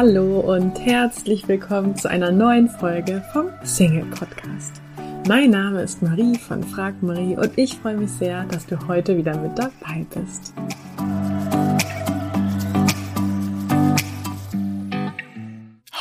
Hallo und herzlich willkommen zu einer neuen Folge vom Single Podcast. Mein Name ist Marie von Frag Marie und ich freue mich sehr, dass du heute wieder mit dabei bist.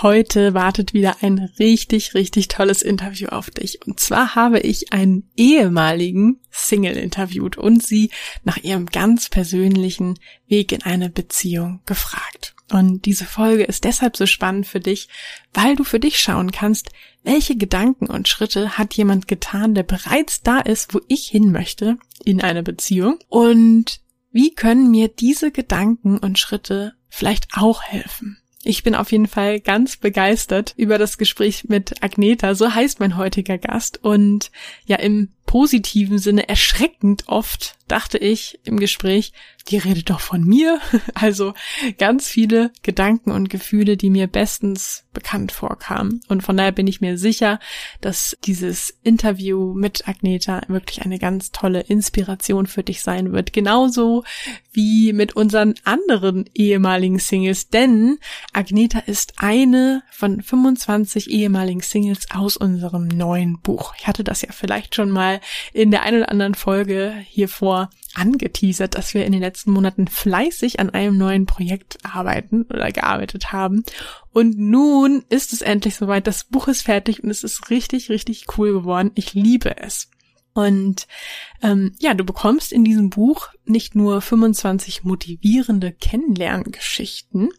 Heute wartet wieder ein richtig, richtig tolles Interview auf dich. Und zwar habe ich einen ehemaligen Single interviewt und sie nach ihrem ganz persönlichen Weg in eine Beziehung gefragt. Und diese Folge ist deshalb so spannend für dich, weil du für dich schauen kannst, welche Gedanken und Schritte hat jemand getan, der bereits da ist, wo ich hin möchte, in einer Beziehung. Und wie können mir diese Gedanken und Schritte vielleicht auch helfen? Ich bin auf jeden Fall ganz begeistert über das Gespräch mit Agneta, so heißt mein heutiger Gast. Und ja, im positiven Sinne erschreckend oft dachte ich im Gespräch, die redet doch von mir. Also ganz viele Gedanken und Gefühle, die mir bestens bekannt vorkamen. Und von daher bin ich mir sicher, dass dieses Interview mit Agneta wirklich eine ganz tolle Inspiration für dich sein wird. Genauso wie mit unseren anderen ehemaligen Singles. Denn Agneta ist eine von 25 ehemaligen Singles aus unserem neuen Buch. Ich hatte das ja vielleicht schon mal in der einen oder anderen Folge hier vor angeteasert, dass wir in den letzten Monaten fleißig an einem neuen Projekt arbeiten oder gearbeitet haben. Und nun ist es endlich soweit. Das Buch ist fertig und es ist richtig, richtig cool geworden. Ich liebe es. Und ähm, ja, du bekommst in diesem Buch nicht nur 25 motivierende Kennenlerngeschichten,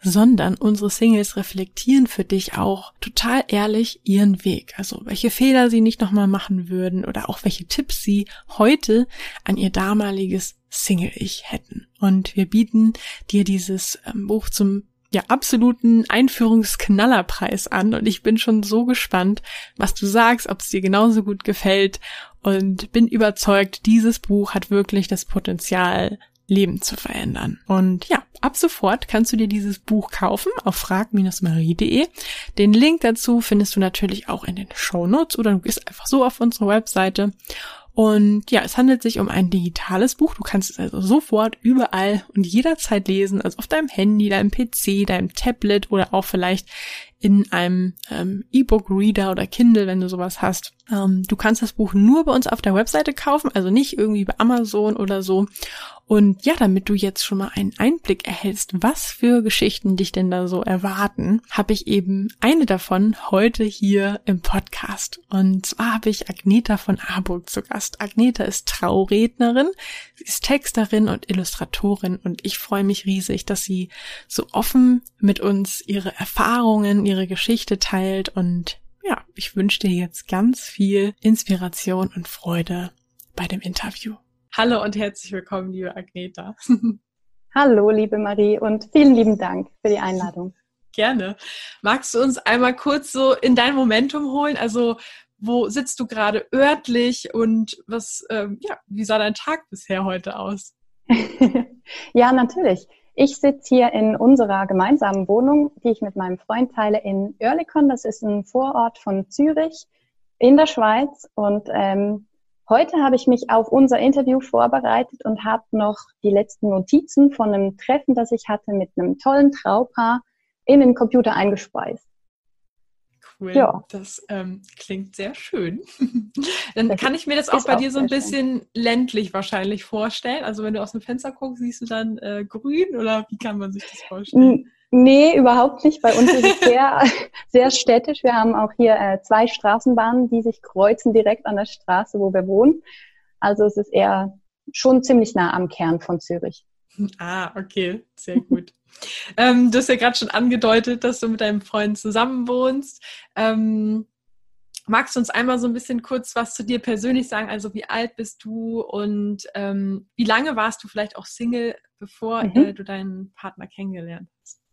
sondern unsere Singles reflektieren für dich auch total ehrlich ihren Weg. Also welche Fehler sie nicht nochmal machen würden oder auch welche Tipps sie heute an ihr damaliges Single-Ich hätten. Und wir bieten dir dieses ähm, Buch zum ja, absoluten Einführungsknallerpreis an und ich bin schon so gespannt, was du sagst, ob es dir genauso gut gefällt und bin überzeugt, dieses Buch hat wirklich das Potenzial, Leben zu verändern. Und ja, ab sofort kannst du dir dieses Buch kaufen auf frag-marie.de. Den Link dazu findest du natürlich auch in den Show Notes oder du gehst einfach so auf unsere Webseite. Und ja, es handelt sich um ein digitales Buch. Du kannst es also sofort überall und jederzeit lesen, also auf deinem Handy, deinem PC, deinem Tablet oder auch vielleicht in einem ähm, E-Book-Reader oder Kindle, wenn du sowas hast. Ähm, du kannst das Buch nur bei uns auf der Webseite kaufen, also nicht irgendwie bei Amazon oder so. Und ja, damit du jetzt schon mal einen Einblick erhältst, was für Geschichten dich denn da so erwarten, habe ich eben eine davon heute hier im Podcast. Und zwar habe ich Agneta von Arburg zu Gast. Agneta ist Traurednerin, sie ist Texterin und Illustratorin und ich freue mich riesig, dass sie so offen mit uns ihre Erfahrungen, ihre Geschichte teilt und ja, ich wünsche dir jetzt ganz viel Inspiration und Freude bei dem Interview. Hallo und herzlich willkommen, liebe Agneta. Hallo, liebe Marie und vielen lieben Dank für die Einladung. Gerne. Magst du uns einmal kurz so in dein Momentum holen? Also, wo sitzt du gerade örtlich und was, ähm, ja, wie sah dein Tag bisher heute aus? ja, natürlich. Ich sitze hier in unserer gemeinsamen Wohnung, die ich mit meinem Freund teile in Oerlikon. Das ist ein Vorort von Zürich in der Schweiz. Und ähm, Heute habe ich mich auf unser Interview vorbereitet und habe noch die letzten Notizen von einem Treffen, das ich hatte mit einem tollen Traupaar, in den Computer eingespeist. Cool, ja. das ähm, klingt sehr schön. Dann das kann ich mir das auch bei dir so ein bisschen schön. ländlich wahrscheinlich vorstellen. Also wenn du aus dem Fenster guckst, siehst du dann äh, grün oder wie kann man sich das vorstellen? Nee, überhaupt nicht. Bei uns ist es sehr, sehr städtisch. Wir haben auch hier äh, zwei Straßenbahnen, die sich kreuzen direkt an der Straße, wo wir wohnen. Also es ist eher schon ziemlich nah am Kern von Zürich. Ah, okay, sehr gut. ähm, du hast ja gerade schon angedeutet, dass du mit deinem Freund zusammen wohnst. Ähm, magst du uns einmal so ein bisschen kurz was zu dir persönlich sagen? Also wie alt bist du und ähm, wie lange warst du vielleicht auch Single, bevor mhm. äh, du deinen Partner kennengelernt hast?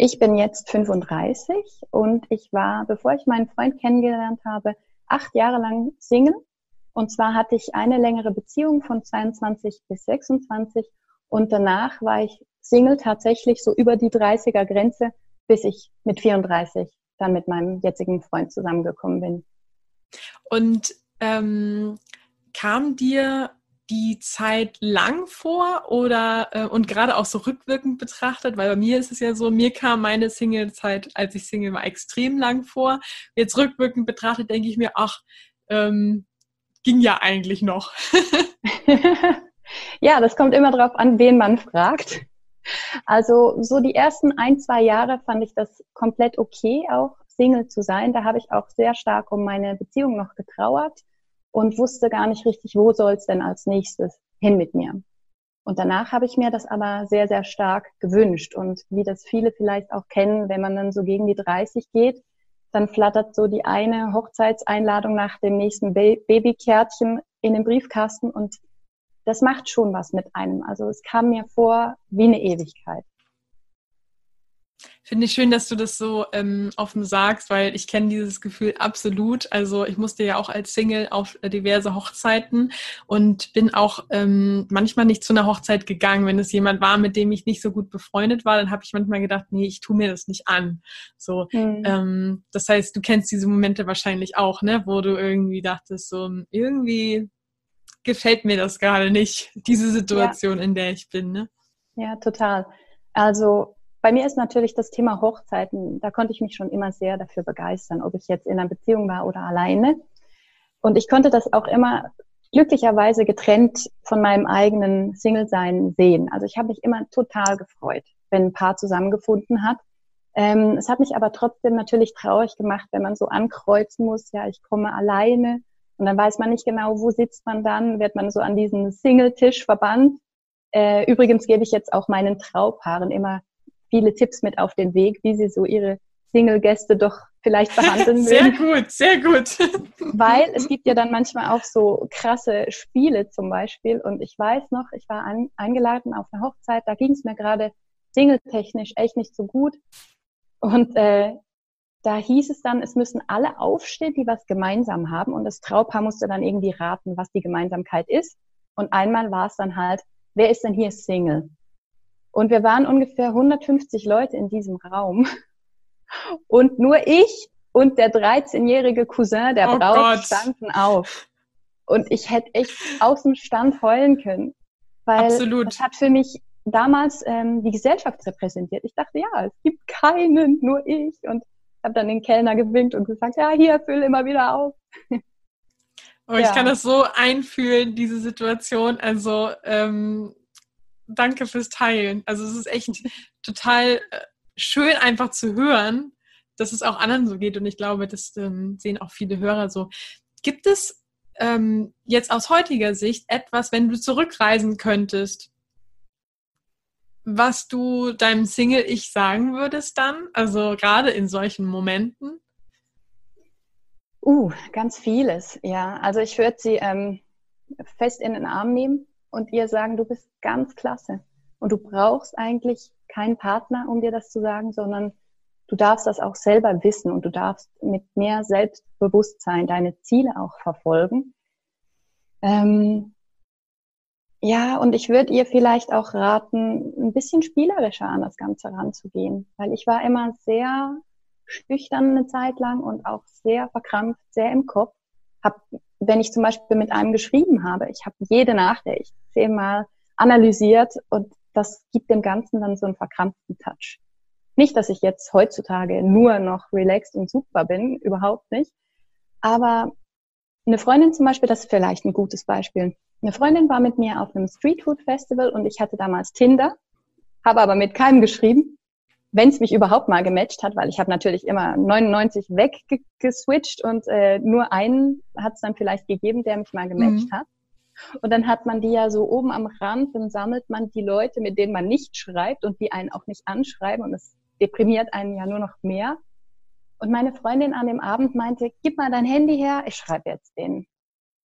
Ich bin jetzt 35 und ich war, bevor ich meinen Freund kennengelernt habe, acht Jahre lang Single. Und zwar hatte ich eine längere Beziehung von 22 bis 26 und danach war ich Single tatsächlich so über die 30er Grenze, bis ich mit 34 dann mit meinem jetzigen Freund zusammengekommen bin. Und ähm, kam dir die Zeit lang vor oder äh, und gerade auch so rückwirkend betrachtet, weil bei mir ist es ja so, mir kam meine Single-Zeit, als ich Single war, extrem lang vor. Jetzt rückwirkend betrachtet denke ich mir, ach, ähm, ging ja eigentlich noch. ja, das kommt immer darauf an, wen man fragt. Also so die ersten ein, zwei Jahre fand ich das komplett okay, auch Single zu sein. Da habe ich auch sehr stark um meine Beziehung noch getrauert und wusste gar nicht richtig, wo soll es denn als nächstes hin mit mir. Und danach habe ich mir das aber sehr, sehr stark gewünscht. Und wie das viele vielleicht auch kennen, wenn man dann so gegen die 30 geht, dann flattert so die eine Hochzeitseinladung nach dem nächsten Babykärtchen in den Briefkasten und das macht schon was mit einem. Also es kam mir vor wie eine Ewigkeit. Finde ich schön, dass du das so ähm, offen sagst, weil ich kenne dieses Gefühl absolut. Also ich musste ja auch als Single auf diverse Hochzeiten und bin auch ähm, manchmal nicht zu einer Hochzeit gegangen. Wenn es jemand war, mit dem ich nicht so gut befreundet war, dann habe ich manchmal gedacht, nee, ich tue mir das nicht an. So, mhm. ähm, das heißt, du kennst diese Momente wahrscheinlich auch, ne, wo du irgendwie dachtest, so irgendwie gefällt mir das gerade nicht, diese Situation, ja. in der ich bin. Ne? Ja, total. Also bei mir ist natürlich das Thema Hochzeiten, da konnte ich mich schon immer sehr dafür begeistern, ob ich jetzt in einer Beziehung war oder alleine. Und ich konnte das auch immer glücklicherweise getrennt von meinem eigenen Single-Sein sehen. Also ich habe mich immer total gefreut, wenn ein Paar zusammengefunden hat. Ähm, es hat mich aber trotzdem natürlich traurig gemacht, wenn man so ankreuzen muss, ja, ich komme alleine. Und dann weiß man nicht genau, wo sitzt man dann, wird man so an diesen Single-Tisch verbannt. Äh, übrigens gebe ich jetzt auch meinen Traupaaren immer viele Tipps mit auf den Weg, wie sie so ihre Single-Gäste doch vielleicht behandeln sehr mögen. Sehr gut, sehr gut. Weil es gibt ja dann manchmal auch so krasse Spiele zum Beispiel. Und ich weiß noch, ich war an, eingeladen auf eine Hochzeit, da ging es mir gerade single-technisch echt nicht so gut. Und äh, da hieß es dann, es müssen alle aufstehen, die was gemeinsam haben. Und das Traupaar musste dann irgendwie raten, was die Gemeinsamkeit ist. Und einmal war es dann halt, wer ist denn hier Single? Und wir waren ungefähr 150 Leute in diesem Raum. Und nur ich und der 13-jährige Cousin der oh Braut Gott. standen auf. Und ich hätte echt aus dem Stand heulen können. Weil Absolut. das hat für mich damals ähm, die Gesellschaft repräsentiert. Ich dachte, ja, es gibt keinen, nur ich. Und habe dann den Kellner gewinkt und gesagt, ja, hier, füll immer wieder auf. Oh, ich kann das so einfühlen, diese Situation. Also ähm, danke fürs Teilen. Also es ist echt total äh, schön einfach zu hören, dass es auch anderen so geht. Und ich glaube, das ähm, sehen auch viele Hörer so. Gibt es ähm, jetzt aus heutiger Sicht etwas, wenn du zurückreisen könntest, was du deinem Single-Ich sagen würdest dann? Also gerade in solchen Momenten? Uh, ganz vieles, ja. Also ich würde sie ähm, fest in den Arm nehmen und ihr sagen, du bist ganz klasse. Und du brauchst eigentlich keinen Partner, um dir das zu sagen, sondern du darfst das auch selber wissen und du darfst mit mehr Selbstbewusstsein deine Ziele auch verfolgen. Ähm, ja, und ich würde ihr vielleicht auch raten, ein bisschen spielerischer an das Ganze ranzugehen, weil ich war immer sehr schüchtern eine Zeit lang und auch sehr verkrampft, sehr im Kopf. Hab, wenn ich zum Beispiel mit einem geschrieben habe, ich habe jede Nachricht zehnmal analysiert und das gibt dem Ganzen dann so einen verkrampften Touch. Nicht, dass ich jetzt heutzutage nur noch relaxed und super bin, überhaupt nicht. Aber eine Freundin zum Beispiel, das ist vielleicht ein gutes Beispiel. Eine Freundin war mit mir auf einem Streetfood Festival und ich hatte damals Tinder, habe aber mit keinem geschrieben, wenn es mich überhaupt mal gematcht hat, weil ich habe natürlich immer 99 weggeswitcht und äh, nur einen hat es dann vielleicht gegeben, der mich mal gematcht mhm. hat. Und dann hat man die ja so oben am Rand, dann sammelt man die Leute, mit denen man nicht schreibt und die einen auch nicht anschreiben und es deprimiert einen ja nur noch mehr. Und meine Freundin an dem Abend meinte, gib mal dein Handy her, ich schreibe jetzt den.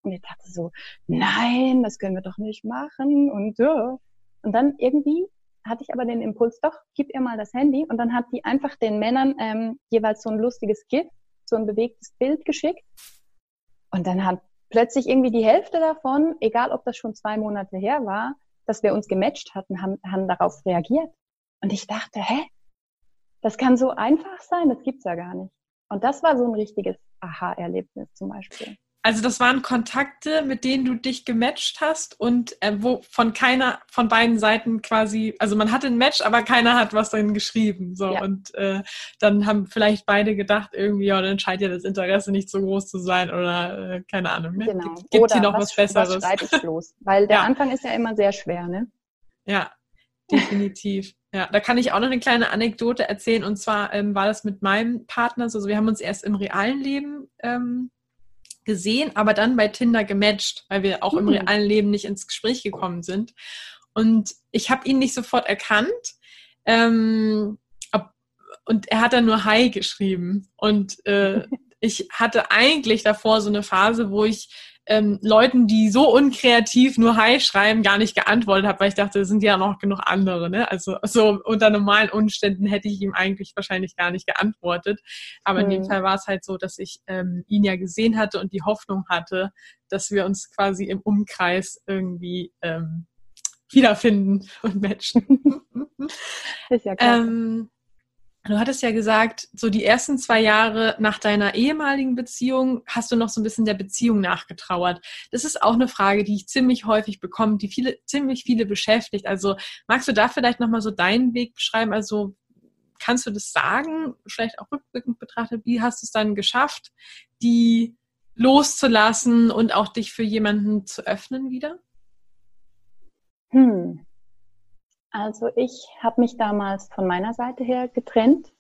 Und ich dachte so, nein, das können wir doch nicht machen und so. Und dann irgendwie hatte ich aber den Impuls, doch, gib ihr mal das Handy. Und dann hat die einfach den Männern ähm, jeweils so ein lustiges GIF, so ein bewegtes Bild geschickt. Und dann hat plötzlich irgendwie die Hälfte davon, egal ob das schon zwei Monate her war, dass wir uns gematcht hatten, haben, haben darauf reagiert. Und ich dachte, hä? Das kann so einfach sein, das gibt's ja gar nicht. Und das war so ein richtiges Aha-Erlebnis zum Beispiel. Also das waren Kontakte, mit denen du dich gematcht hast und äh, wo von keiner von beiden Seiten quasi, also man hatte ein Match, aber keiner hat was drin geschrieben. So ja. und äh, dann haben vielleicht beide gedacht irgendwie, ja, dann scheint ja das Interesse nicht so groß zu sein oder äh, keine Ahnung. Ne? Genau. Gibt, gibt hier noch was, was Besseres? Was schreibe ich los? Weil der ja. Anfang ist ja immer sehr schwer, ne? Ja, definitiv. Ja, da kann ich auch noch eine kleine Anekdote erzählen. Und zwar ähm, war das mit meinem Partner so, also wir haben uns erst im realen Leben ähm, gesehen, aber dann bei Tinder gematcht, weil wir auch mhm. im realen Leben nicht ins Gespräch gekommen sind. Und ich habe ihn nicht sofort erkannt. Ähm, ob, und er hat dann nur Hi geschrieben. Und äh, ich hatte eigentlich davor so eine Phase, wo ich ähm, Leuten, die so unkreativ nur Hi schreiben, gar nicht geantwortet habe, weil ich dachte, es sind ja noch genug andere. Ne? Also so unter normalen Umständen hätte ich ihm eigentlich wahrscheinlich gar nicht geantwortet. Aber mhm. in dem hm. Fall war es halt so, dass ich ähm, ihn ja gesehen hatte und die Hoffnung hatte, dass wir uns quasi im Umkreis irgendwie ähm, wiederfinden und matchen. Ist ja klar. Ähm, Du hattest ja gesagt, so die ersten zwei Jahre nach deiner ehemaligen Beziehung hast du noch so ein bisschen der Beziehung nachgetrauert. Das ist auch eine Frage, die ich ziemlich häufig bekomme, die viele, ziemlich viele beschäftigt. Also magst du da vielleicht nochmal so deinen Weg beschreiben? Also kannst du das sagen, vielleicht auch rückblickend betrachtet, wie hast du es dann geschafft, die loszulassen und auch dich für jemanden zu öffnen wieder? Hm. Also ich habe mich damals von meiner Seite her getrennt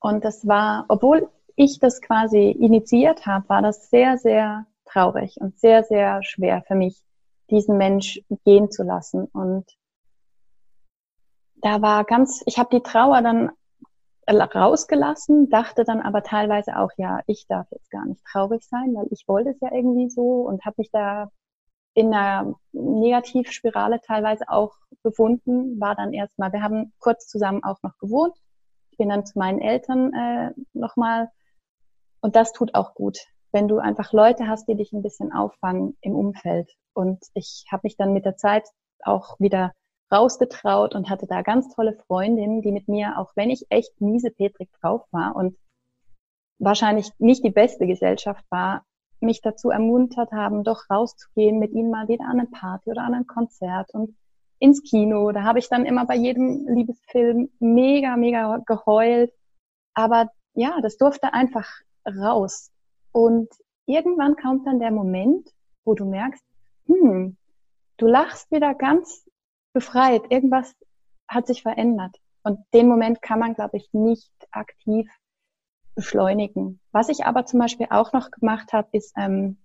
und das war, obwohl ich das quasi initiiert habe, war das sehr, sehr traurig und sehr, sehr schwer für mich, diesen Mensch gehen zu lassen. Und da war ganz, ich habe die Trauer dann rausgelassen, dachte dann aber teilweise auch, ja, ich darf jetzt gar nicht traurig sein, weil ich wollte es ja irgendwie so und habe mich da in einer Negativspirale teilweise auch befunden, war dann erstmal, wir haben kurz zusammen auch noch gewohnt. Ich bin dann zu meinen Eltern äh, nochmal und das tut auch gut, wenn du einfach Leute hast, die dich ein bisschen auffangen im Umfeld. Und ich habe mich dann mit der Zeit auch wieder rausgetraut und hatte da ganz tolle Freundinnen, die mit mir, auch wenn ich echt miese Petrik drauf war und wahrscheinlich nicht die beste Gesellschaft war, mich dazu ermuntert haben, doch rauszugehen, mit ihnen mal wieder an eine Party oder an ein Konzert und ins Kino. Da habe ich dann immer bei jedem Liebesfilm mega, mega geheult. Aber ja, das durfte einfach raus. Und irgendwann kommt dann der Moment, wo du merkst, hm, du lachst wieder ganz befreit. Irgendwas hat sich verändert. Und den Moment kann man, glaube ich, nicht aktiv beschleunigen. Was ich aber zum Beispiel auch noch gemacht habe, ist ähm,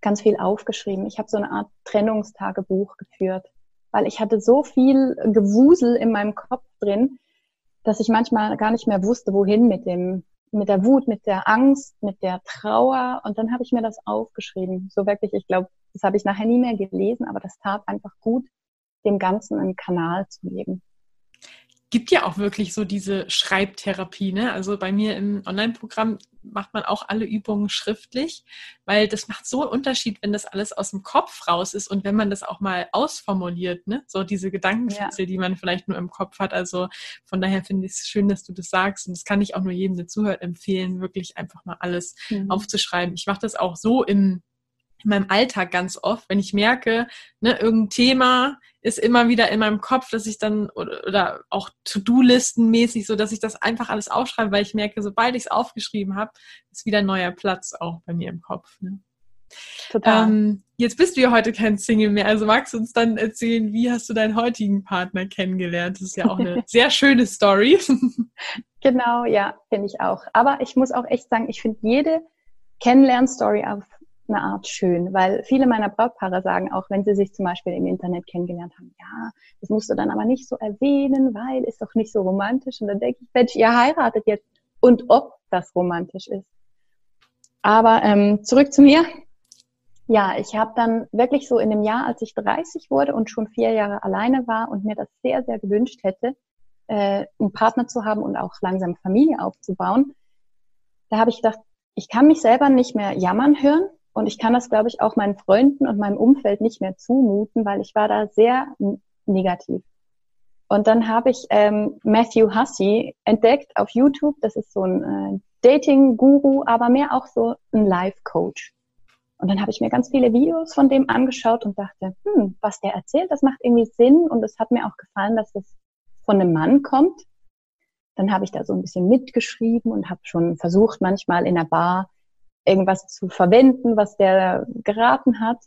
ganz viel aufgeschrieben. Ich habe so eine Art Trennungstagebuch geführt, weil ich hatte so viel Gewusel in meinem Kopf drin, dass ich manchmal gar nicht mehr wusste, wohin mit dem, mit der Wut, mit der Angst, mit der Trauer. Und dann habe ich mir das aufgeschrieben. So wirklich, ich glaube, das habe ich nachher nie mehr gelesen, aber das tat einfach gut, dem Ganzen einen Kanal zu geben gibt ja auch wirklich so diese Schreibtherapie. Ne? Also bei mir im Online-Programm macht man auch alle Übungen schriftlich, weil das macht so einen Unterschied, wenn das alles aus dem Kopf raus ist und wenn man das auch mal ausformuliert, ne? So diese Gedankenschütze, ja. die man vielleicht nur im Kopf hat. Also von daher finde ich es schön, dass du das sagst und das kann ich auch nur jedem, der zuhört, empfehlen, wirklich einfach mal alles mhm. aufzuschreiben. Ich mache das auch so im in meinem Alltag ganz oft, wenn ich merke, ne, irgendein Thema ist immer wieder in meinem Kopf, dass ich dann oder, oder auch To-Do-Listen mäßig, so dass ich das einfach alles aufschreibe, weil ich merke, sobald ich es aufgeschrieben habe, ist wieder ein neuer Platz auch bei mir im Kopf. Ne? Total. Ähm, jetzt bist du ja heute kein Single mehr, also magst du uns dann erzählen, wie hast du deinen heutigen Partner kennengelernt? Das ist ja auch eine sehr schöne Story. genau, ja, finde ich auch. Aber ich muss auch echt sagen, ich finde jede Kennenlernstory auf eine Art schön, weil viele meiner Brautpaare sagen, auch wenn sie sich zum Beispiel im Internet kennengelernt haben, ja, das musst du dann aber nicht so erwähnen, weil ist doch nicht so romantisch. Und dann denke ich, Mensch, ihr heiratet jetzt und ob das romantisch ist. Aber ähm, zurück zu mir. Ja, ich habe dann wirklich so in dem Jahr, als ich 30 wurde und schon vier Jahre alleine war und mir das sehr, sehr gewünscht hätte, äh, einen Partner zu haben und auch langsam Familie aufzubauen, da habe ich gedacht, ich kann mich selber nicht mehr jammern hören und ich kann das, glaube ich, auch meinen Freunden und meinem Umfeld nicht mehr zumuten, weil ich war da sehr negativ. Und dann habe ich ähm, Matthew Hussey entdeckt auf YouTube. Das ist so ein äh, Dating-Guru, aber mehr auch so ein Life-Coach. Und dann habe ich mir ganz viele Videos von dem angeschaut und dachte, hm, was der erzählt, das macht irgendwie Sinn. Und es hat mir auch gefallen, dass das von einem Mann kommt. Dann habe ich da so ein bisschen mitgeschrieben und habe schon versucht, manchmal in der Bar irgendwas zu verwenden, was der geraten hat.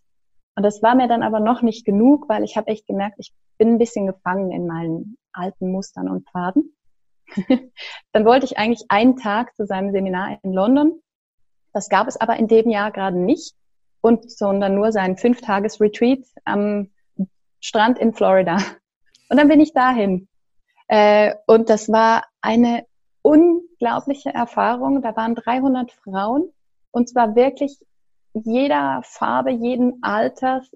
Und das war mir dann aber noch nicht genug, weil ich habe echt gemerkt, ich bin ein bisschen gefangen in meinen alten Mustern und Pfaden. dann wollte ich eigentlich einen Tag zu seinem Seminar in London. Das gab es aber in dem Jahr gerade nicht und sondern nur sein Fünftages-Retreat am Strand in Florida. Und dann bin ich dahin. Äh, und das war eine unglaubliche Erfahrung. Da waren 300 Frauen und zwar wirklich jeder Farbe, jeden Alters,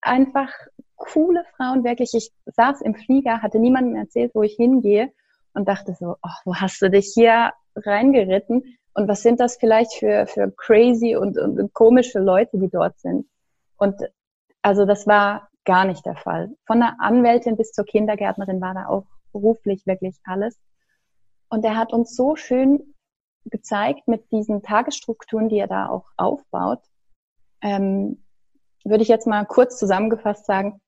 einfach coole Frauen, wirklich. Ich saß im Flieger, hatte niemandem erzählt, wo ich hingehe und dachte so, oh, wo hast du dich hier reingeritten? Und was sind das vielleicht für, für crazy und, und, und komische Leute, die dort sind? Und also das war gar nicht der Fall. Von der Anwältin bis zur Kindergärtnerin war da auch beruflich wirklich alles. Und er hat uns so schön gezeigt mit diesen Tagesstrukturen, die er da auch aufbaut. Ähm, würde ich jetzt mal kurz zusammengefasst sagen,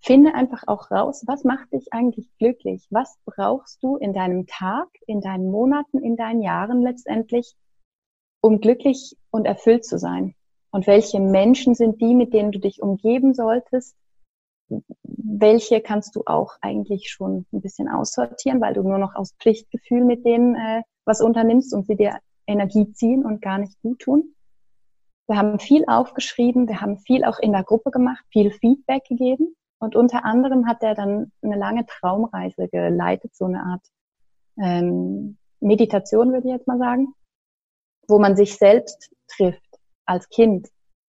finde einfach auch raus, was macht dich eigentlich glücklich? Was brauchst du in deinem Tag, in deinen Monaten, in deinen Jahren letztendlich, um glücklich und erfüllt zu sein? Und welche Menschen sind die, mit denen du dich umgeben solltest? Welche kannst du auch eigentlich schon ein bisschen aussortieren, weil du nur noch aus Pflichtgefühl mit denen äh, was unternimmst und sie dir Energie ziehen und gar nicht gut tun? Wir haben viel aufgeschrieben, wir haben viel auch in der Gruppe gemacht, viel Feedback gegeben. Und unter anderem hat er dann eine lange Traumreise geleitet, so eine Art ähm, Meditation, würde ich jetzt mal sagen, wo man sich selbst trifft als Kind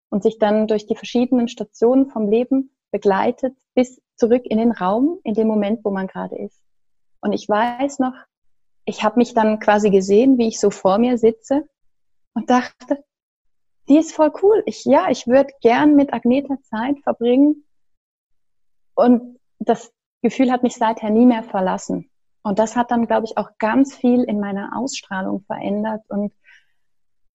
und sich dann durch die verschiedenen Stationen vom Leben begleitet bis zurück in den Raum, in dem Moment, wo man gerade ist. Und ich weiß noch, ich habe mich dann quasi gesehen, wie ich so vor mir sitze und dachte, die ist voll cool. Ich, ja, ich würde gern mit Agneta Zeit verbringen, und das Gefühl hat mich seither nie mehr verlassen. Und das hat dann, glaube ich, auch ganz viel in meiner Ausstrahlung verändert. Und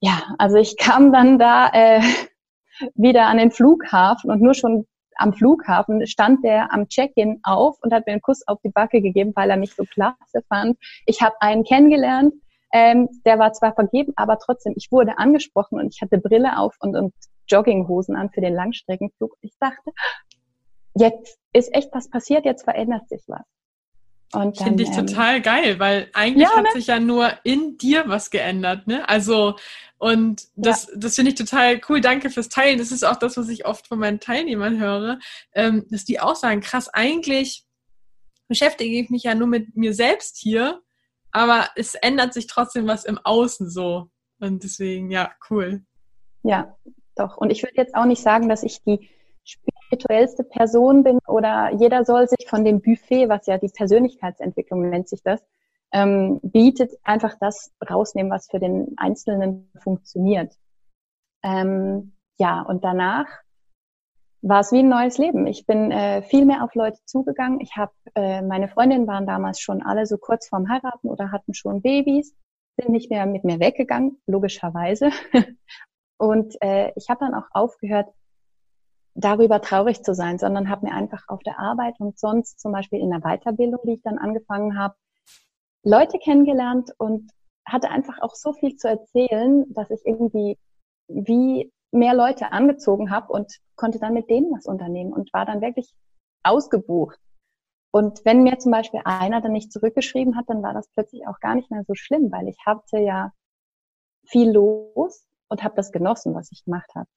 ja, also ich kam dann da äh, wieder an den Flughafen und nur schon am Flughafen stand der am Check-in auf und hat mir einen Kuss auf die Backe gegeben, weil er mich so klasse fand. Ich habe einen kennengelernt, ähm, der war zwar vergeben, aber trotzdem, ich wurde angesprochen und ich hatte Brille auf und, und Jogginghosen an für den Langstreckenflug. Ich dachte, jetzt ist echt was passiert, jetzt verändert sich was. Und Finde ich ähm, total geil, weil eigentlich ja, hat ne? sich ja nur in dir was geändert, ne? Also, und das, ja. das finde ich total cool. Danke fürs Teilen. Das ist auch das, was ich oft von meinen Teilnehmern höre, ähm, dass die auch sagen, krass, eigentlich beschäftige ich mich ja nur mit mir selbst hier, aber es ändert sich trotzdem was im Außen so. Und deswegen, ja, cool. Ja, doch. Und ich würde jetzt auch nicht sagen, dass ich die spirituellste Person bin oder jeder soll sich von dem Buffet, was ja die Persönlichkeitsentwicklung nennt sich das, ähm, bietet, einfach das rausnehmen, was für den Einzelnen funktioniert. Ähm, ja, und danach war es wie ein neues Leben. Ich bin äh, viel mehr auf Leute zugegangen. Ich habe, äh, meine Freundinnen waren damals schon alle so kurz vorm Heiraten oder hatten schon Babys, sind nicht mehr mit mir weggegangen, logischerweise. und äh, ich habe dann auch aufgehört, darüber traurig zu sein, sondern habe mir einfach auf der Arbeit und sonst zum Beispiel in der Weiterbildung, die ich dann angefangen habe, Leute kennengelernt und hatte einfach auch so viel zu erzählen, dass ich irgendwie wie mehr Leute angezogen habe und konnte dann mit denen was unternehmen und war dann wirklich ausgebucht. Und wenn mir zum Beispiel einer dann nicht zurückgeschrieben hat, dann war das plötzlich auch gar nicht mehr so schlimm, weil ich hatte ja viel los und habe das genossen, was ich gemacht habe.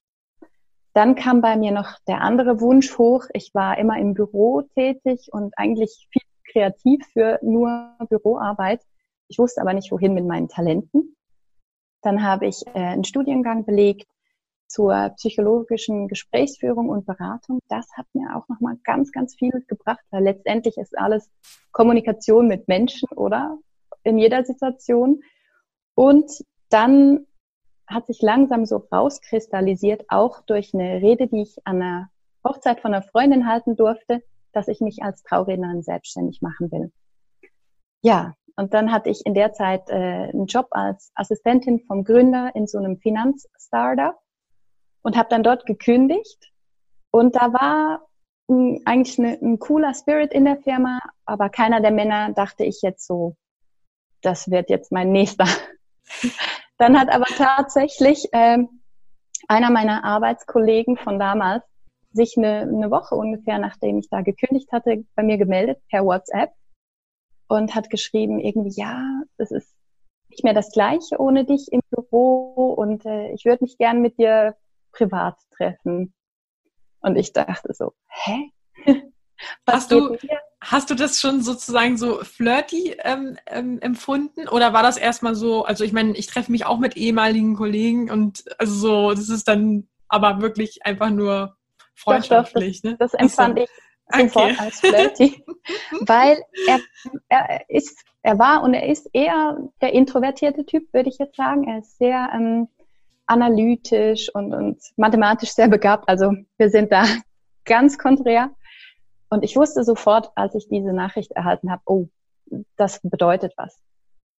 Dann kam bei mir noch der andere Wunsch hoch. Ich war immer im Büro tätig und eigentlich viel kreativ für nur Büroarbeit. Ich wusste aber nicht, wohin mit meinen Talenten. Dann habe ich äh, einen Studiengang belegt zur psychologischen Gesprächsführung und Beratung. Das hat mir auch nochmal ganz, ganz viel gebracht, weil letztendlich ist alles Kommunikation mit Menschen, oder? In jeder Situation. Und dann hat sich langsam so rauskristallisiert, auch durch eine Rede, die ich an einer Hochzeit von einer Freundin halten durfte, dass ich mich als Traurednerin selbstständig machen will. Ja, und dann hatte ich in der Zeit äh, einen Job als Assistentin vom Gründer in so einem Finanzstartup. und habe dann dort gekündigt. Und da war mh, eigentlich eine, ein cooler Spirit in der Firma, aber keiner der Männer dachte ich jetzt so, das wird jetzt mein nächster. Dann hat aber tatsächlich ähm, einer meiner Arbeitskollegen von damals sich eine, eine Woche ungefähr, nachdem ich da gekündigt hatte, bei mir gemeldet per WhatsApp und hat geschrieben, irgendwie, ja, das ist nicht mehr das Gleiche ohne dich im Büro und äh, ich würde mich gern mit dir privat treffen. Und ich dachte so, hä? Hast du, hast du das schon sozusagen so flirty ähm, ähm, empfunden oder war das erstmal so, also ich meine, ich treffe mich auch mit ehemaligen Kollegen und also so, das ist dann aber wirklich einfach nur freundschaftlich. Doch, doch, das, ne? das empfand ich sofort okay. als flirty, weil er, er ist, er war und er ist eher der introvertierte Typ, würde ich jetzt sagen. Er ist sehr ähm, analytisch und, und mathematisch sehr begabt. Also wir sind da ganz konträr. Und ich wusste sofort, als ich diese Nachricht erhalten habe, oh, das bedeutet was.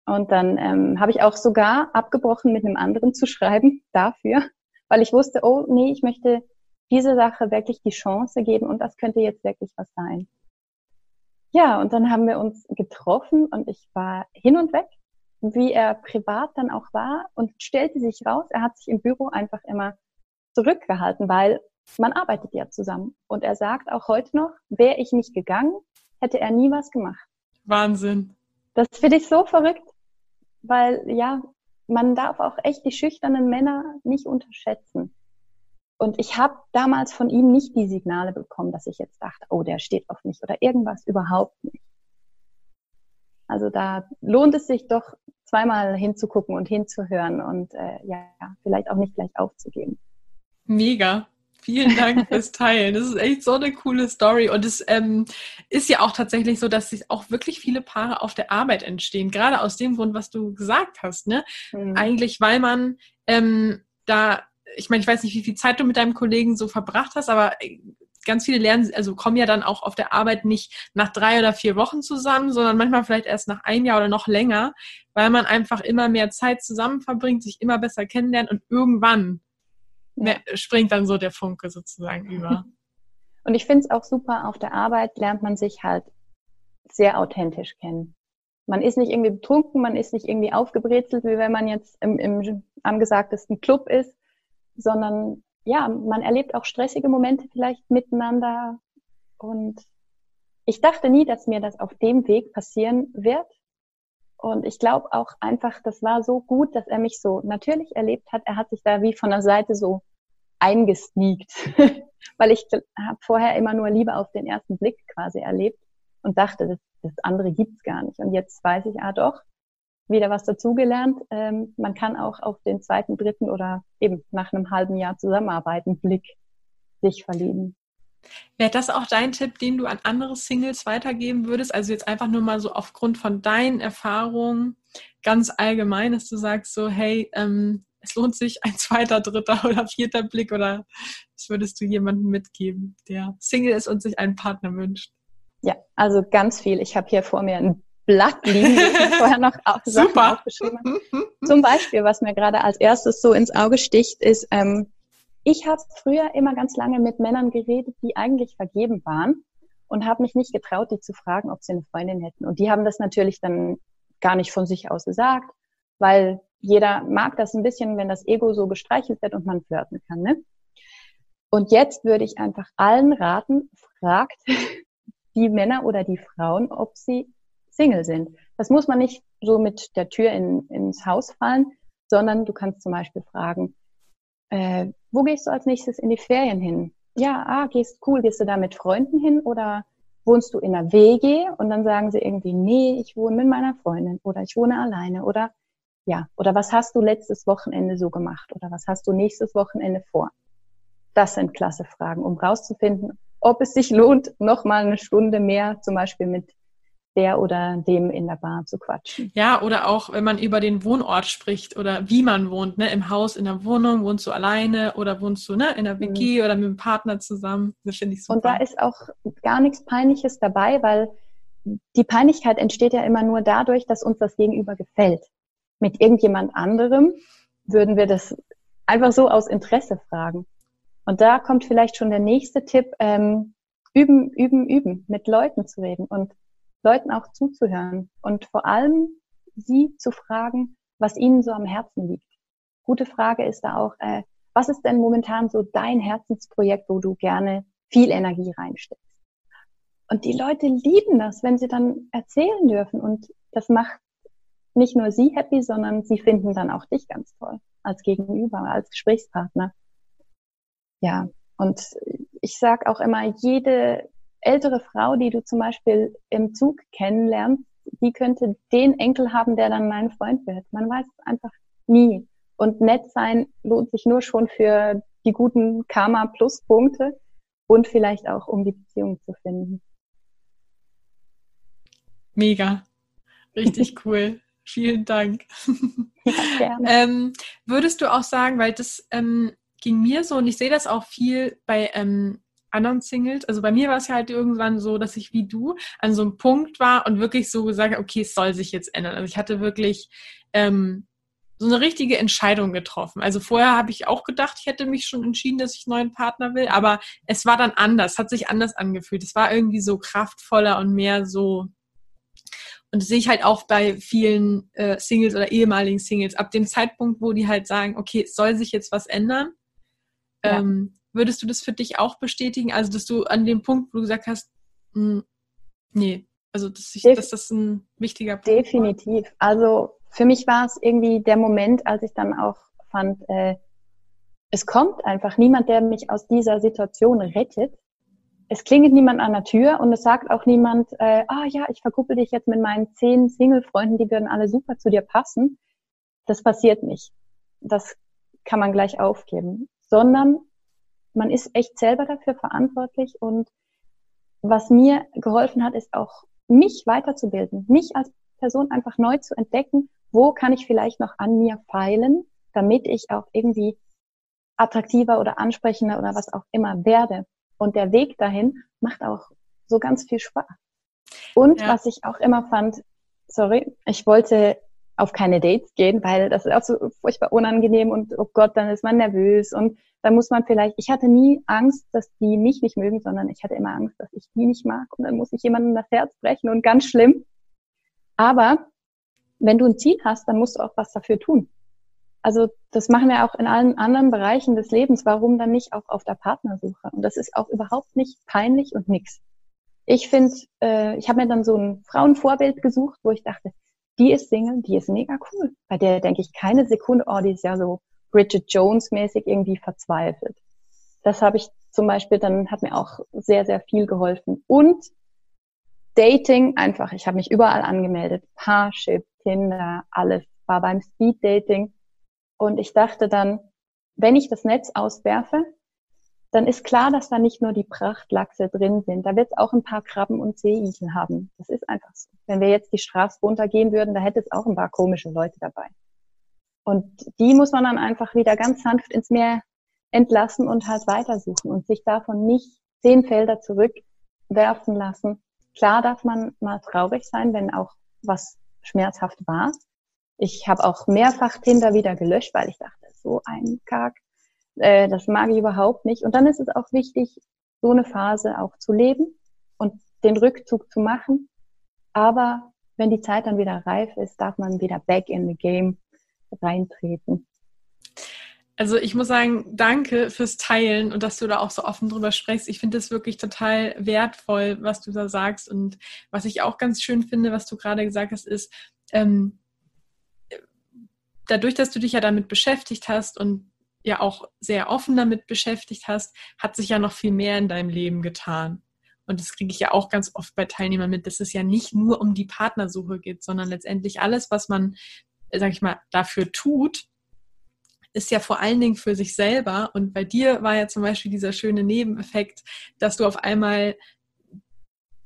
Und dann ähm, habe ich auch sogar abgebrochen, mit einem anderen zu schreiben dafür, weil ich wusste, oh nee, ich möchte diese Sache wirklich die Chance geben und das könnte jetzt wirklich was sein. Ja, und dann haben wir uns getroffen und ich war hin und weg, wie er privat dann auch war und stellte sich raus, er hat sich im Büro einfach immer zurückgehalten, weil man arbeitet ja zusammen. Und er sagt auch heute noch, wäre ich nicht gegangen, hätte er nie was gemacht. Wahnsinn. Das finde ich so verrückt, weil ja, man darf auch echt die schüchternen Männer nicht unterschätzen. Und ich habe damals von ihm nicht die Signale bekommen, dass ich jetzt dachte, oh, der steht auf mich oder irgendwas überhaupt nicht. Also da lohnt es sich doch zweimal hinzugucken und hinzuhören und äh, ja, vielleicht auch nicht gleich aufzugeben. Mega. Vielen Dank fürs Teilen. Das ist echt so eine coole Story. Und es ähm, ist ja auch tatsächlich so, dass sich auch wirklich viele Paare auf der Arbeit entstehen. Gerade aus dem Grund, was du gesagt hast. Ne? Mhm. Eigentlich, weil man ähm, da ich meine, ich weiß nicht, wie viel Zeit du mit deinem Kollegen so verbracht hast, aber äh, ganz viele lernen, also kommen ja dann auch auf der Arbeit nicht nach drei oder vier Wochen zusammen, sondern manchmal vielleicht erst nach einem Jahr oder noch länger, weil man einfach immer mehr Zeit zusammen verbringt, sich immer besser kennenlernt und irgendwann ja. springt dann so der Funke sozusagen über. Und ich finde es auch super, auf der Arbeit lernt man sich halt sehr authentisch kennen. Man ist nicht irgendwie betrunken, man ist nicht irgendwie aufgebrezelt, wie wenn man jetzt im, im angesagtesten Club ist, sondern ja, man erlebt auch stressige Momente vielleicht miteinander. Und ich dachte nie, dass mir das auf dem Weg passieren wird. Und ich glaube auch einfach, das war so gut, dass er mich so natürlich erlebt hat. Er hat sich da wie von der Seite so eingesneakt, weil ich habe vorher immer nur Liebe auf den ersten Blick quasi erlebt und dachte, das, das andere gibt's gar nicht. Und jetzt weiß ich, ah doch, wieder was dazugelernt. Ähm, man kann auch auf den zweiten, dritten oder eben nach einem halben Jahr Zusammenarbeiten Blick sich verlieben. Wäre das auch dein Tipp, den du an andere Singles weitergeben würdest? Also jetzt einfach nur mal so aufgrund von deinen Erfahrungen ganz allgemein, dass du sagst so, hey, ähm, es lohnt sich ein zweiter, dritter oder vierter Blick oder was würdest du jemandem mitgeben, der Single ist und sich einen Partner wünscht? Ja, also ganz viel. Ich habe hier vor mir ein Blatt liegen, ich vorher noch Sachen aufgeschrieben habe. Zum Beispiel, was mir gerade als erstes so ins Auge sticht, ist, ähm, ich habe früher immer ganz lange mit Männern geredet, die eigentlich vergeben waren und habe mich nicht getraut, die zu fragen, ob sie eine Freundin hätten. Und die haben das natürlich dann gar nicht von sich aus gesagt, weil jeder mag das ein bisschen, wenn das Ego so gestreichelt wird und man flirten kann. Ne? Und jetzt würde ich einfach allen raten, fragt die Männer oder die Frauen, ob sie Single sind. Das muss man nicht so mit der Tür in, ins Haus fallen, sondern du kannst zum Beispiel fragen, äh, wo gehst du als nächstes in die Ferien hin? Ja, ah, gehst cool, gehst du da mit Freunden hin oder wohnst du in einer WG? Und dann sagen sie irgendwie, nee, ich wohne mit meiner Freundin oder ich wohne alleine oder ja, oder was hast du letztes Wochenende so gemacht oder was hast du nächstes Wochenende vor? Das sind klasse Fragen, um rauszufinden, ob es sich lohnt, nochmal eine Stunde mehr zum Beispiel mit der oder dem in der Bar zu quatschen. Ja, oder auch, wenn man über den Wohnort spricht oder wie man wohnt, ne? im Haus, in der Wohnung, wohnst du alleine oder wohnst du ne? in der WG mhm. oder mit dem Partner zusammen. Das finde ich super. Und da ist auch gar nichts Peinliches dabei, weil die Peinlichkeit entsteht ja immer nur dadurch, dass uns das Gegenüber gefällt. Mit irgendjemand anderem würden wir das einfach so aus Interesse fragen. Und da kommt vielleicht schon der nächste Tipp, ähm, üben, üben, üben, mit Leuten zu reden und Leuten auch zuzuhören und vor allem sie zu fragen, was ihnen so am Herzen liegt. Gute Frage ist da auch, äh, was ist denn momentan so dein Herzensprojekt, wo du gerne viel Energie reinsteckst? Und die Leute lieben das, wenn sie dann erzählen dürfen. Und das macht nicht nur sie happy, sondern sie finden dann auch dich ganz toll als Gegenüber, als Gesprächspartner. Ja, und ich sage auch immer, jede ältere Frau, die du zum Beispiel im Zug kennenlernst, die könnte den Enkel haben, der dann mein Freund wird. Man weiß es einfach nie. Und nett sein lohnt sich nur schon für die guten Karma-Pluspunkte und vielleicht auch, um die Beziehung zu finden. Mega. Richtig cool. Vielen Dank. Ja, gerne. ähm, würdest du auch sagen, weil das ähm, ging mir so und ich sehe das auch viel bei ähm, anderen Singles. Also bei mir war es ja halt irgendwann so, dass ich wie du an so einem Punkt war und wirklich so gesagt habe, okay, es soll sich jetzt ändern. Also ich hatte wirklich ähm, so eine richtige Entscheidung getroffen. Also vorher habe ich auch gedacht, ich hätte mich schon entschieden, dass ich einen neuen Partner will, aber es war dann anders, hat sich anders angefühlt. Es war irgendwie so kraftvoller und mehr so. Und das sehe ich halt auch bei vielen äh, Singles oder ehemaligen Singles. Ab dem Zeitpunkt, wo die halt sagen, okay, es soll sich jetzt was ändern, ja. ähm, würdest du das für dich auch bestätigen? Also, dass du an dem Punkt, wo du gesagt hast, mh, hm, nee, also dass, ich, dass das ein wichtiger Punkt Definitiv. War? Also für mich war es irgendwie der Moment, als ich dann auch fand, äh, es kommt einfach niemand, der mich aus dieser Situation rettet. Es klingelt niemand an der Tür und es sagt auch niemand, äh, ah ja, ich verkuppel dich jetzt mit meinen zehn Single-Freunden, die würden alle super zu dir passen. Das passiert nicht. Das kann man gleich aufgeben. Sondern man ist echt selber dafür verantwortlich und was mir geholfen hat, ist auch mich weiterzubilden, mich als Person einfach neu zu entdecken, wo kann ich vielleicht noch an mir feilen, damit ich auch irgendwie attraktiver oder ansprechender oder was auch immer werde. Und der Weg dahin macht auch so ganz viel Spaß. Und ja. was ich auch immer fand, sorry, ich wollte auf keine Dates gehen, weil das ist auch so furchtbar unangenehm und oh Gott, dann ist man nervös und dann muss man vielleicht, ich hatte nie Angst, dass die mich nicht mögen, sondern ich hatte immer Angst, dass ich die nicht mag und dann muss ich jemandem das Herz brechen und ganz schlimm. Aber wenn du ein Ziel hast, dann musst du auch was dafür tun. Also das machen wir auch in allen anderen Bereichen des Lebens. Warum dann nicht auch auf der Partnersuche? Und das ist auch überhaupt nicht peinlich und nix. Ich finde, äh, ich habe mir dann so ein Frauenvorbild gesucht, wo ich dachte, die ist Single, die ist mega cool. Bei der denke ich keine Sekunde, oh, die ist ja so Bridget Jones mäßig irgendwie verzweifelt. Das habe ich zum Beispiel, dann hat mir auch sehr, sehr viel geholfen. Und Dating einfach, ich habe mich überall angemeldet. Parship, Tinder, alles. War beim Speed Dating. Und ich dachte dann, wenn ich das Netz auswerfe, dann ist klar, dass da nicht nur die Prachtlachse drin sind. Da wird es auch ein paar Krabben und Seeigel haben. Das ist einfach so. Wenn wir jetzt die Straße runtergehen würden, da hätte es auch ein paar komische Leute dabei. Und die muss man dann einfach wieder ganz sanft ins Meer entlassen und halt weitersuchen und sich davon nicht zehn Felder zurückwerfen lassen. Klar darf man mal traurig sein, wenn auch was schmerzhaft war. Ich habe auch mehrfach Tinder wieder gelöscht, weil ich dachte, so ein Kack, äh, das mag ich überhaupt nicht. Und dann ist es auch wichtig, so eine Phase auch zu leben und den Rückzug zu machen. Aber wenn die Zeit dann wieder reif ist, darf man wieder back in the game reintreten. Also ich muss sagen, danke fürs Teilen und dass du da auch so offen drüber sprichst. Ich finde das wirklich total wertvoll, was du da sagst. Und was ich auch ganz schön finde, was du gerade gesagt hast, ist, ähm, dadurch, dass du dich ja damit beschäftigt hast und ja auch sehr offen damit beschäftigt hast, hat sich ja noch viel mehr in deinem Leben getan. Und das kriege ich ja auch ganz oft bei Teilnehmern mit, dass es ja nicht nur um die Partnersuche geht, sondern letztendlich alles, was man sag ich mal, dafür tut, ist ja vor allen Dingen für sich selber. Und bei dir war ja zum Beispiel dieser schöne Nebeneffekt, dass du auf einmal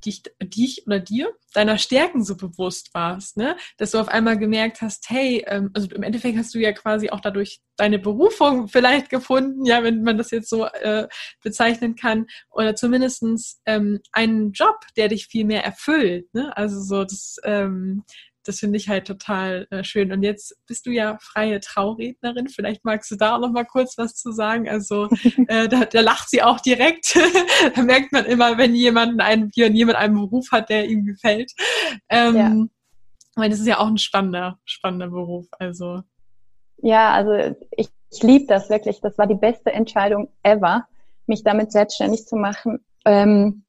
dich, dich oder dir deiner Stärken so bewusst warst, ne? Dass du auf einmal gemerkt hast, hey, ähm, also im Endeffekt hast du ja quasi auch dadurch deine Berufung vielleicht gefunden, ja, wenn man das jetzt so äh, bezeichnen kann, oder zumindestens ähm, einen Job, der dich viel mehr erfüllt, ne? Also so das ähm, das finde ich halt total äh, schön. Und jetzt bist du ja freie Traurednerin. Vielleicht magst du da auch noch mal kurz was zu sagen. Also äh, da, da lacht sie auch direkt. da merkt man immer, wenn jemand einen, jemand einen Beruf hat, der ihm gefällt. Ähm, ja. Weil das ist ja auch ein spannender, spannender Beruf. Also ja, also ich, ich liebe das wirklich. Das war die beste Entscheidung ever, mich damit selbstständig zu machen. Ähm,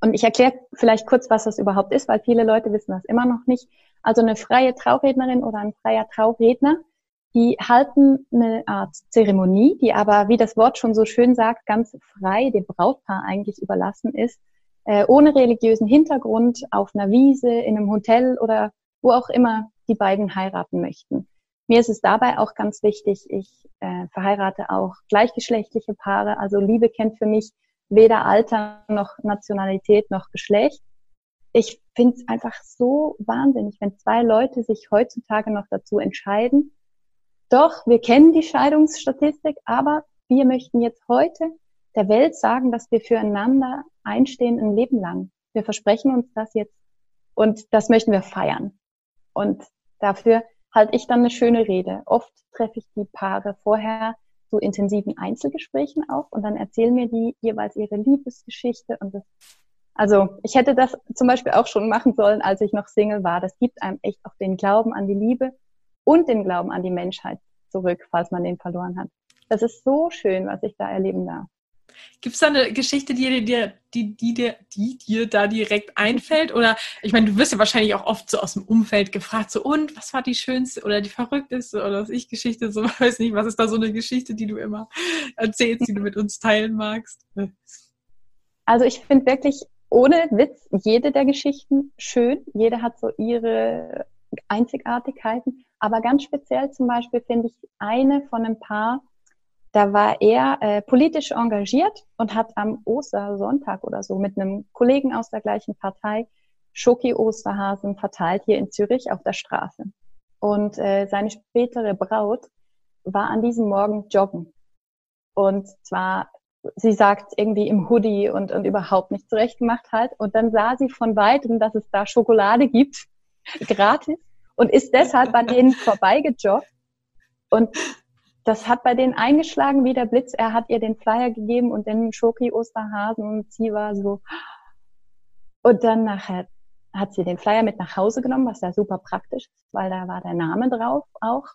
und ich erkläre vielleicht kurz, was das überhaupt ist, weil viele Leute wissen das immer noch nicht. Also eine freie Traurednerin oder ein freier Trauredner, die halten eine Art Zeremonie, die aber, wie das Wort schon so schön sagt, ganz frei dem Brautpaar eigentlich überlassen ist, äh, ohne religiösen Hintergrund, auf einer Wiese, in einem Hotel oder wo auch immer die beiden heiraten möchten. Mir ist es dabei auch ganz wichtig, ich äh, verheirate auch gleichgeschlechtliche Paare. Also Liebe kennt für mich weder Alter noch Nationalität noch Geschlecht. Ich finde es einfach so wahnsinnig, wenn zwei Leute sich heutzutage noch dazu entscheiden. Doch, wir kennen die Scheidungsstatistik, aber wir möchten jetzt heute der Welt sagen, dass wir füreinander einstehen ein Leben lang. Wir versprechen uns das jetzt und das möchten wir feiern. Und dafür halte ich dann eine schöne Rede. Oft treffe ich die Paare vorher zu intensiven Einzelgesprächen auch und dann erzählen mir die jeweils ihre Liebesgeschichte und das also ich hätte das zum Beispiel auch schon machen sollen, als ich noch Single war. Das gibt einem echt auch den Glauben an die Liebe und den Glauben an die Menschheit zurück, falls man den verloren hat. Das ist so schön, was ich da erleben darf. Gibt es da eine Geschichte, die dir, die, die, die, die dir da direkt einfällt? Oder ich meine, du wirst ja wahrscheinlich auch oft so aus dem Umfeld gefragt, so und was war die schönste oder die verrückteste oder was ich Geschichte, so weiß nicht, was ist da so eine Geschichte, die du immer erzählst, die du mit uns teilen magst? Also ich finde wirklich ohne Witz jede der Geschichten schön. Jede hat so ihre Einzigartigkeiten. Aber ganz speziell zum Beispiel finde ich eine von ein paar, da war er äh, politisch engagiert und hat am Ostersonntag oder so mit einem Kollegen aus der gleichen Partei Schoki-Osterhasen verteilt hier in Zürich auf der Straße. Und äh, seine spätere Braut war an diesem Morgen joggen. Und zwar, sie sagt irgendwie im Hoodie und, und überhaupt nicht zurechtgemacht halt. Und dann sah sie von weitem, dass es da Schokolade gibt, gratis, und ist deshalb an denen vorbeigejoggt. Und das hat bei denen eingeschlagen wie der Blitz. Er hat ihr den Flyer gegeben und den Schoki-Osterhasen und sie war so. Und dann nachher hat sie den Flyer mit nach Hause genommen, was ja super praktisch ist, weil da war der Name drauf auch.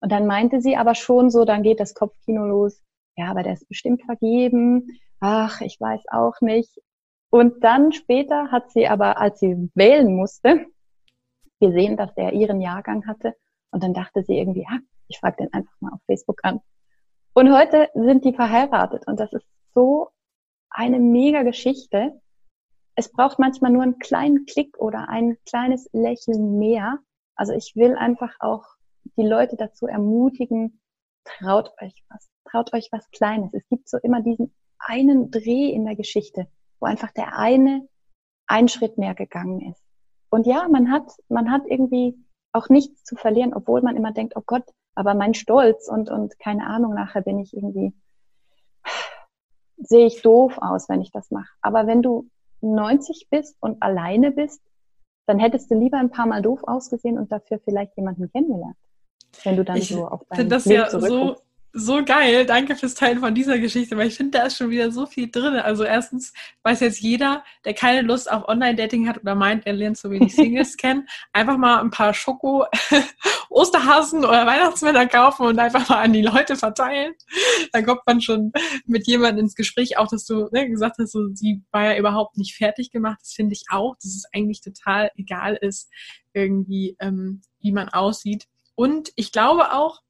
Und dann meinte sie aber schon so, dann geht das Kopfkino los. Ja, aber der ist bestimmt vergeben. Ach, ich weiß auch nicht. Und dann später hat sie aber, als sie wählen musste, gesehen, dass der ihren Jahrgang hatte. Und dann dachte sie irgendwie, ah, ich frage den einfach mal auf Facebook an. Und heute sind die verheiratet und das ist so eine mega Geschichte. Es braucht manchmal nur einen kleinen Klick oder ein kleines Lächeln mehr. Also ich will einfach auch die Leute dazu ermutigen, traut euch was, traut euch was Kleines. Es gibt so immer diesen einen Dreh in der Geschichte, wo einfach der eine einen Schritt mehr gegangen ist. Und ja, man hat, man hat irgendwie auch nichts zu verlieren, obwohl man immer denkt, oh Gott, aber mein Stolz und, und keine Ahnung, nachher bin ich irgendwie, sehe ich doof aus, wenn ich das mache. Aber wenn du 90 bist und alleine bist, dann hättest du lieber ein paar Mal doof ausgesehen und dafür vielleicht jemanden kennengelernt. Wenn du dann ich so auf dein das Leben ja so so geil. Danke fürs Teilen von dieser Geschichte, weil ich finde, da ist schon wieder so viel drin. Also erstens weiß jetzt jeder, der keine Lust auf Online-Dating hat oder meint, er lernt so wenig Singles kennen, einfach mal ein paar Schoko, Osterhasen oder Weihnachtsmänner kaufen und einfach mal an die Leute verteilen. Dann kommt man schon mit jemandem ins Gespräch. Auch, dass du ne, gesagt hast, so, sie war ja überhaupt nicht fertig gemacht. Das finde ich auch, dass es eigentlich total egal ist, irgendwie, ähm, wie man aussieht. Und ich glaube auch,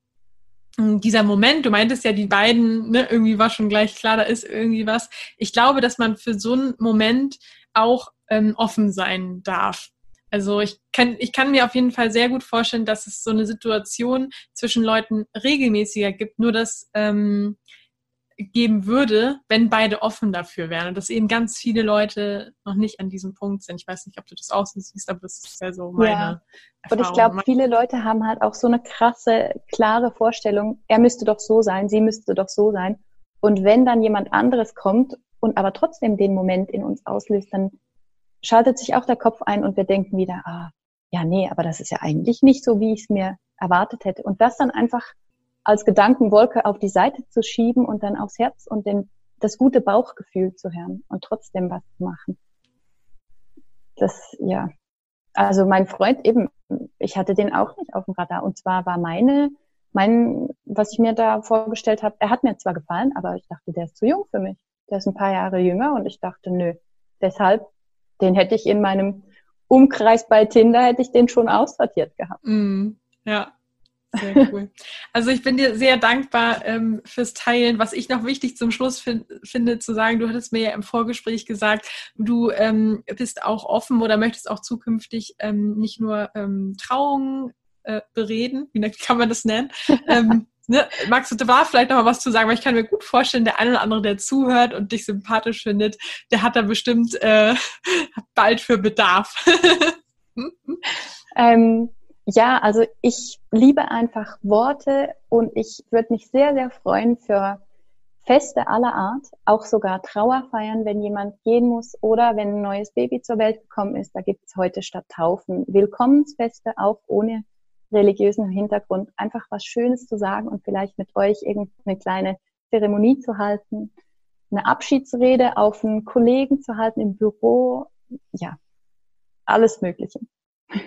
dieser Moment, du meintest ja, die beiden, ne, irgendwie war schon gleich klar, da ist irgendwie was. Ich glaube, dass man für so einen Moment auch ähm, offen sein darf. Also ich kann, ich kann mir auf jeden Fall sehr gut vorstellen, dass es so eine Situation zwischen Leuten regelmäßiger gibt, nur dass ähm, geben würde, wenn beide offen dafür wären. Und dass eben ganz viele Leute noch nicht an diesem Punkt sind. Ich weiß nicht, ob du das auch so siehst, aber das ist ja so meine ja. Und ich glaube, viele Leute haben halt auch so eine krasse, klare Vorstellung, er müsste doch so sein, sie müsste doch so sein. Und wenn dann jemand anderes kommt und aber trotzdem den Moment in uns auslöst, dann schaltet sich auch der Kopf ein und wir denken wieder, ah, ja, nee, aber das ist ja eigentlich nicht so, wie ich es mir erwartet hätte. Und das dann einfach als Gedankenwolke auf die Seite zu schieben und dann aufs Herz und den, das gute Bauchgefühl zu hören und trotzdem was zu machen. Das, ja. Also mein Freund eben, ich hatte den auch nicht auf dem Radar. Und zwar war meine, mein, was ich mir da vorgestellt habe, er hat mir zwar gefallen, aber ich dachte, der ist zu jung für mich. Der ist ein paar Jahre jünger und ich dachte, nö. Deshalb, den hätte ich in meinem Umkreis bei Tinder, hätte ich den schon aussortiert gehabt. Mm, ja. Sehr cool. Also ich bin dir sehr dankbar ähm, fürs Teilen. Was ich noch wichtig zum Schluss find, finde zu sagen, du hattest mir ja im Vorgespräch gesagt, du ähm, bist auch offen oder möchtest auch zukünftig ähm, nicht nur ähm, Trauungen äh, bereden, wie kann man das nennen? ähm, ne? Magst du da vielleicht noch mal was zu sagen? Weil ich kann mir gut vorstellen, der eine oder andere, der zuhört und dich sympathisch findet, der hat da bestimmt äh, bald für Bedarf. ähm, ja, also ich liebe einfach Worte und ich würde mich sehr, sehr freuen für Feste aller Art, auch sogar Trauerfeiern, wenn jemand gehen muss oder wenn ein neues Baby zur Welt gekommen ist. Da gibt es heute statt Taufen Willkommensfeste, auch ohne religiösen Hintergrund. Einfach was Schönes zu sagen und vielleicht mit euch irgendeine kleine Zeremonie zu halten, eine Abschiedsrede auf einen Kollegen zu halten im Büro. Ja, alles Mögliche.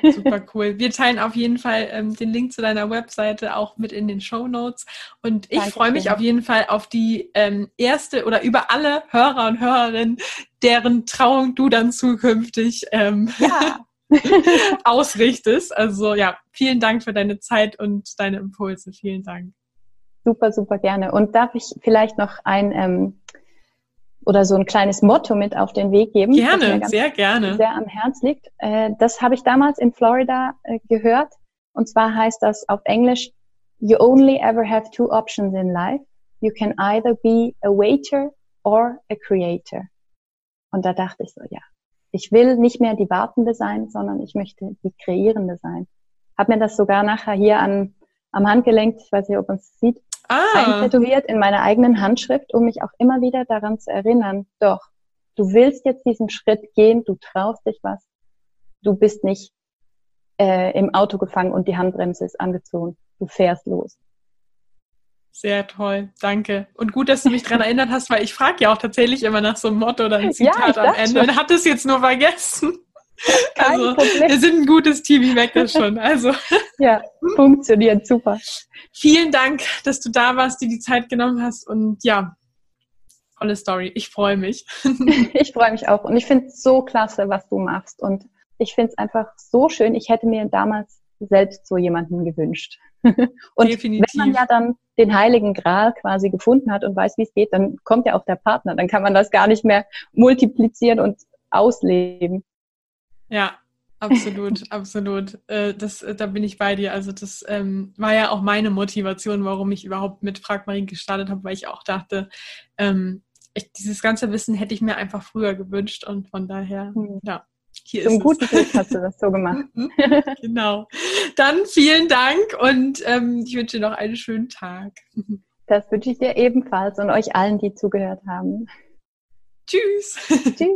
Super cool. Wir teilen auf jeden Fall ähm, den Link zu deiner Webseite auch mit in den Show Notes. Und ich freue mich auf jeden Fall auf die ähm, erste oder über alle Hörer und Hörerinnen, deren Trauung du dann zukünftig ähm, ja. ausrichtest. Also ja, vielen Dank für deine Zeit und deine Impulse. Vielen Dank. Super, super gerne. Und darf ich vielleicht noch ein ähm, oder so ein kleines Motto mit auf den Weg geben. Gerne, sehr gerne. Sehr am Herz liegt. Äh, das habe ich damals in Florida äh, gehört. Und zwar heißt das auf Englisch, You only ever have two options in life. You can either be a waiter or a creator. Und da dachte ich so, ja, ich will nicht mehr die Wartende sein, sondern ich möchte die Kreierende sein. Hab mir das sogar nachher hier an, am Handgelenk, ich weiß nicht, ob man es sieht, ah. eintätowiert in meiner eigenen Handschrift, um mich auch immer wieder daran zu erinnern, doch, du willst jetzt diesen Schritt gehen, du traust dich was, du bist nicht äh, im Auto gefangen und die Handbremse ist angezogen, du fährst los. Sehr toll, danke. Und gut, dass du mich daran erinnert hast, weil ich frage ja auch tatsächlich immer nach so einem Motto oder einem Zitat ja, am Ende schon. und hatte es jetzt nur vergessen. Kein also, Problem. wir sind ein gutes Team, ich merke das schon. Also. Ja, funktioniert super. Vielen Dank, dass du da warst, dir die Zeit genommen hast und ja, tolle Story. Ich freue mich. Ich freue mich auch und ich finde es so klasse, was du machst und ich finde es einfach so schön. Ich hätte mir damals selbst so jemanden gewünscht. Und Definitiv. wenn man ja dann den heiligen Gral quasi gefunden hat und weiß, wie es geht, dann kommt ja auch der Partner. Dann kann man das gar nicht mehr multiplizieren und ausleben. Ja, absolut, absolut. Äh, das, äh, da bin ich bei dir. Also das ähm, war ja auch meine Motivation, warum ich überhaupt mit Frag Marie gestartet habe, weil ich auch dachte, ähm, ich, dieses ganze Wissen hätte ich mir einfach früher gewünscht und von daher, mhm. ja. Hier Zum guten Glück hast du das so gemacht. genau. Dann vielen Dank und ähm, ich wünsche dir noch einen schönen Tag. Das wünsche ich dir ebenfalls und euch allen, die zugehört haben. Tschüss. Tschüss.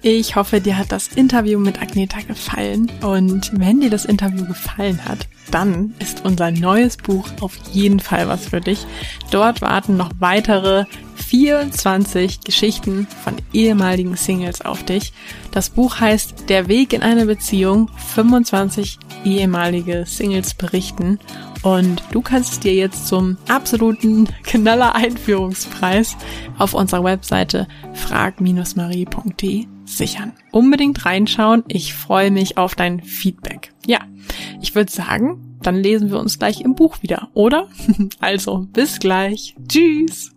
Ich hoffe, dir hat das Interview mit Agneta gefallen. Und wenn dir das Interview gefallen hat, dann ist unser neues Buch auf jeden Fall was für dich. Dort warten noch weitere 24 Geschichten von ehemaligen Singles auf dich. Das Buch heißt Der Weg in eine Beziehung. 25 ehemalige Singles berichten. Und du kannst es dir jetzt zum absoluten Knaller Einführungspreis auf unserer Webseite frag-marie.de sichern. Unbedingt reinschauen. Ich freue mich auf dein Feedback. Ja, ich würde sagen, dann lesen wir uns gleich im Buch wieder, oder? Also, bis gleich. Tschüss.